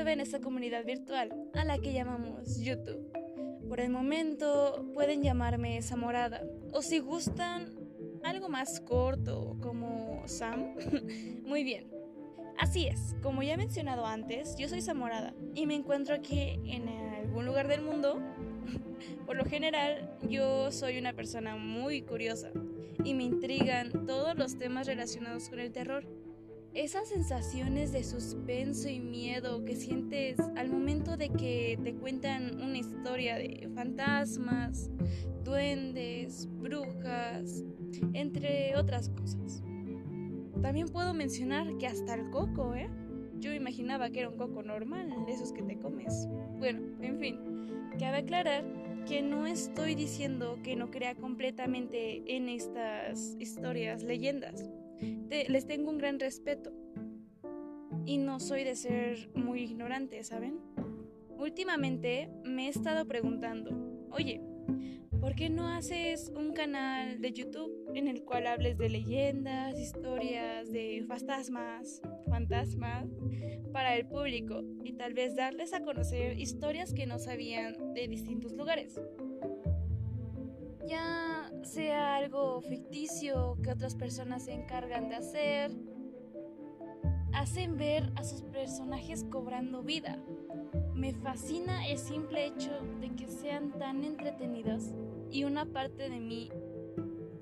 bebé en esta comunidad virtual a la que llamamos YouTube. Por el momento pueden llamarme Zamorada o si gustan algo más corto como Sam. Muy bien. Así es, como ya he mencionado antes, yo soy Zamorada y me encuentro aquí en algún lugar del mundo. Por lo general, yo soy una persona muy curiosa y me intrigan todos los temas relacionados con el terror. Esas sensaciones de suspenso y miedo que sientes al momento de que te cuentan una historia de fantasmas, duendes, brujas, entre otras cosas. También puedo mencionar que hasta el coco, ¿eh? Yo imaginaba que era un coco normal, de esos que te comes. Bueno, en fin, cabe aclarar que no estoy diciendo que no crea completamente en estas historias, leyendas. Les tengo un gran respeto. Y no soy de ser muy ignorante, ¿saben? Últimamente me he estado preguntando, oye, ¿por qué no haces un canal de YouTube en el cual hables de leyendas, historias, de fantasmas, fantasmas para el público y tal vez darles a conocer historias que no sabían de distintos lugares? Ya sea algo ficticio que otras personas se encargan de hacer, hacen ver a sus personajes cobrando vida. Me fascina el simple hecho de que sean tan entretenidas y una parte de mí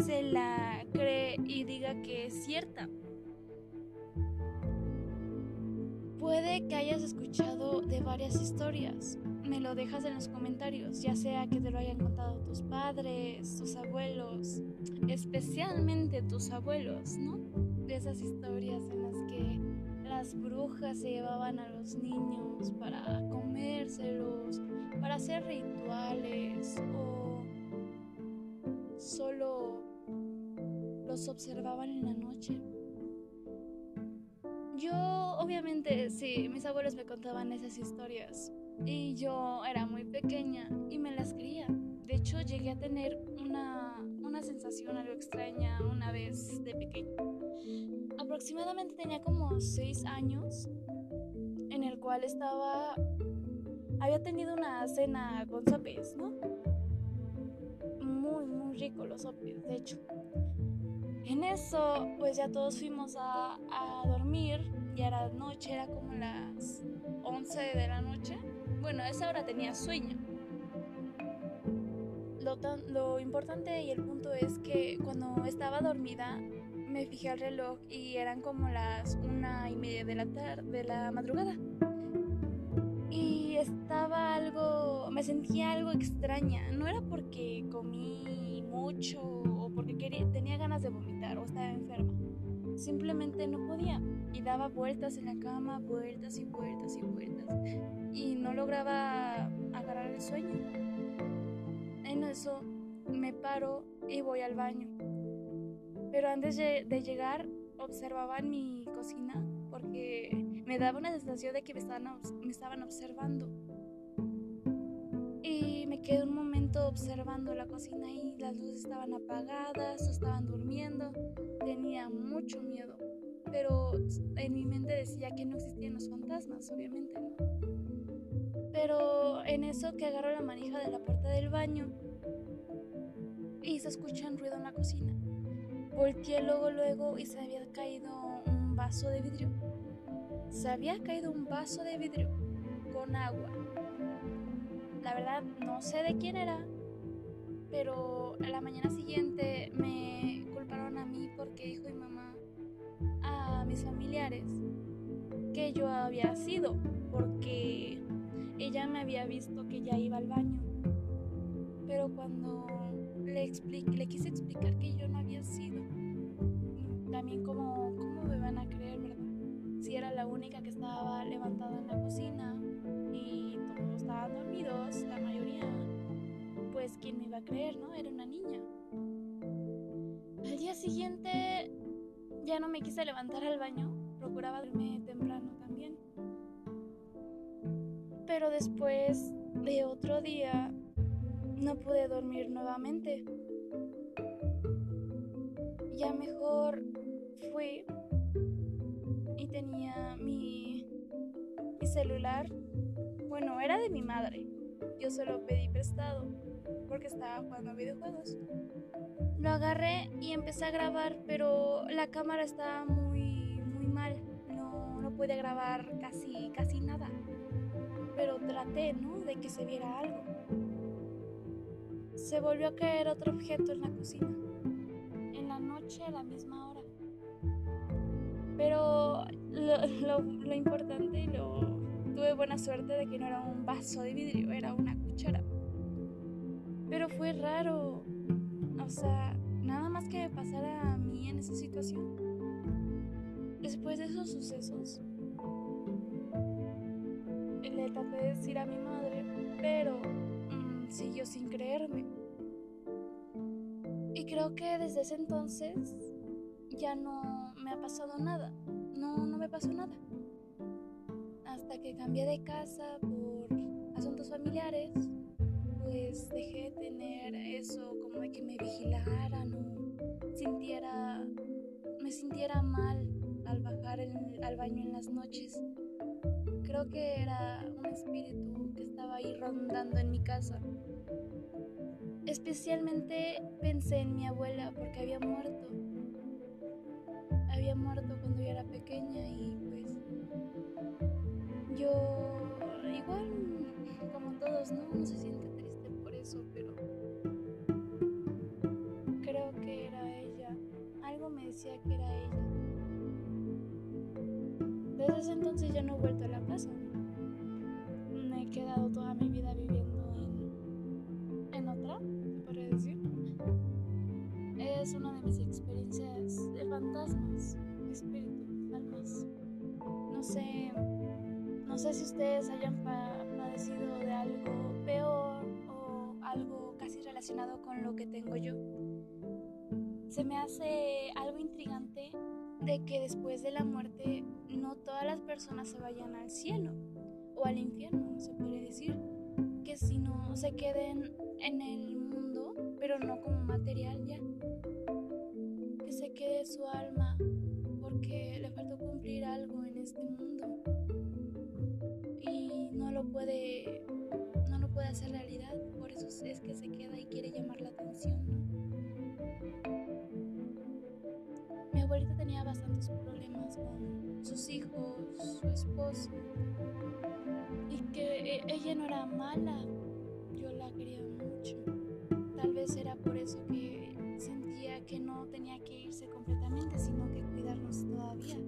se la cree y diga que es cierta. Puede que hayas escuchado de varias historias. Me lo dejas en los comentarios, ya sea que te lo hayan contado tus padres, tus abuelos, especialmente tus abuelos, ¿no? De esas historias en las que las brujas se llevaban a los niños para comérselos, para hacer rituales o solo los observaban en la noche. Yo, obviamente, sí, mis abuelos me contaban esas historias y yo era muy pequeña y me las creía. De hecho, llegué a tener una, una sensación algo extraña una vez de pequeña. Aproximadamente tenía como 6 años en el cual estaba... Había tenido una cena con sopes, ¿no? Muy, muy rico los sopes, de hecho. En eso, pues ya todos fuimos a, a dormir, ya era noche, era como las 11 de la noche. Bueno, a esa hora tenía sueño. Lo, tan, lo importante y el punto es que cuando estaba dormida me fijé al reloj y eran como las una y media de la tarde, de la madrugada. Y estaba algo, me sentía algo extraña. No era porque comí mucho Simplemente no podía y daba vueltas en la cama, vueltas y vueltas y vueltas. Y no lograba agarrar el sueño. En eso me paro y voy al baño pero antes de, llegar observaba mi cocina porque me daba una sensación de que me estaban, me estaban observando. Y me quedé un momento observando la cocina y las luces estaban apagadas, estaban durmiendo. Tenía mucho miedo, pero en mi mente decía que no existían los fantasmas, obviamente no. Pero en eso que agarro la manija de la puerta del baño y se escucha un ruido en la cocina. Volteé luego, luego y se había caído un vaso de vidrio. Se había caído un vaso de vidrio con agua. La verdad no sé de quién era, pero a la mañana siguiente me culparon a mí porque dijo mi mamá a mis familiares que yo había sido, porque ella me había visto que ya iba al baño. Pero cuando le, expliqué, le quise explicar que yo no había sido, también como, ¿cómo me van a creer, verdad? Si era la única que estaba levantada en la cocina dormidos, la mayoría, pues ¿quién me iba a creer, no? Era una niña. Al día siguiente ya no me quise levantar al baño, procuraba dormirme temprano también. Pero después de otro día no pude dormir nuevamente. Ya mejor fui y tenía mi, celular, bueno, era de mi madre. Yo se lo pedí prestado porque estaba jugando videojuegos. Lo agarré y empecé a grabar, pero la cámara estaba muy, muy mal. No, no pude grabar casi, casi nada. Pero traté, ¿no? De que se viera algo. Se volvió a caer otro objeto en la cocina. En la noche a la misma hora. Pero lo, lo, importante y lo tuve buena suerte de que no era un vaso de vidrio, era una cuchara. Pero fue raro. O sea, nada más que me pasara a mí en esa situación. Después de esos sucesos, le traté de decir a mi madre, pero mmm, siguió sin creerme. Y creo que desde ese entonces ya no me ha pasado nada. No, no me pasó nada. Hasta que cambié de casa por asuntos familiares, pues dejé de tener eso como de que me vigilaran o sintiera, me sintiera mal al bajar al baño en las noches. Creo que era un espíritu que estaba ahí rondando en mi casa. Especialmente pensé en mi abuela porque había muerto. Había muerto cuando yo era pequeña y pues igual como todos, ¿no? Uno se siente triste por eso, pero creo que era ella. Algo me decía que era ella. Desde ese entonces ya no he vuelto a la casa. Me he quedado toda mi vida viviendo ustedes hayan padecido de algo peor o algo casi relacionado con lo que tengo yo. Se me hace algo intrigante de que después de la muerte no todas las personas se vayan al cielo o al infierno, se puede decir. Que si no se queden en el mundo, pero no como material ya. Que se quede su alma porque le faltó cumplir algo en este mundo. No lo puede no lo puede hacer realidad, por eso es que se queda y quiere llamar la atención, Mi abuelita tenía bastantes problemas con sus hijos, su esposo, y que e, ella no era mala, yo la quería mucho. Tal vez era por eso que sentía que no tenía que irse completamente, sino que cuidarnos todavía.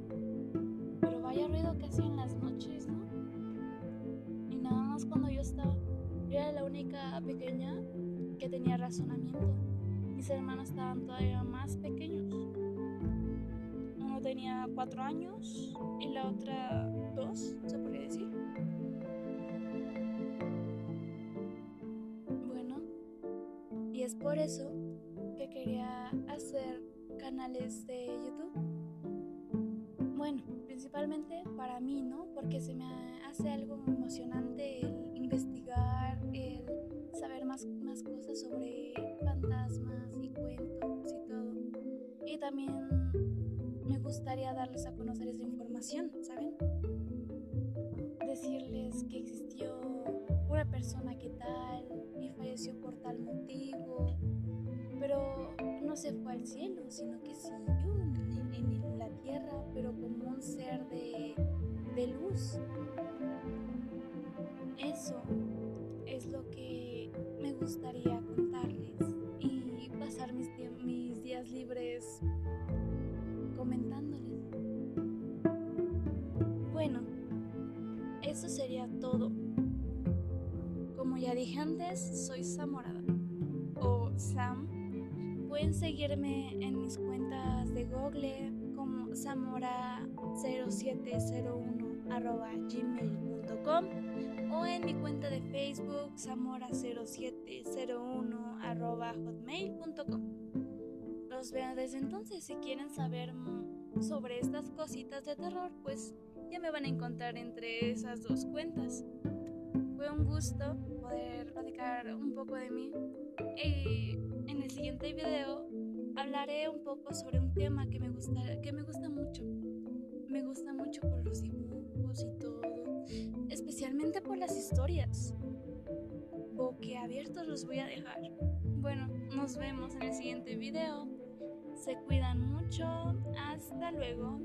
Pero vaya ruido que hacía pequeña que tenía razonamiento. Mis hermanos estaban todavía más pequeños tenía cuatro años y la otra dos, se podría decir. Bueno, y es por eso que quería hacer canales de YouTube. Bueno, principalmente para mí, ¿no? Porque se me hace algo emocionante el investigar, más, más cosas sobre fantasmas y cuentos y todo. Y también gustaría darles a conocer esa información, ¿saben? Decirles que existió una persona que tal y falleció por tal motivo, pero no se fue al cielo, sino que siguió en, en la tierra, pero como un ser de, de luz. Eso ya dije antes, soy Samorada o Sam. Pueden seguirme en mis cuentas de Google como zamora0701 gmail.com o en mi cuenta de Facebook zamora0701 hotmail.com los veo desde entonces. Si quieren saber sobre estas cositas de terror, pues ya me van a encontrar entre esas dos cuentas. Fue un gusto poder platicar un poco de mí. Y en el siguiente video hablaré un poco sobre un tema que me gusta, que me gusta mucho. Me gusta mucho por los dibujos y todo. simplemente por las historias. Boquiabiertos los voy a dejar. Bueno, nos vemos en el siguiente video. Se cuidan mucho. Hasta luego.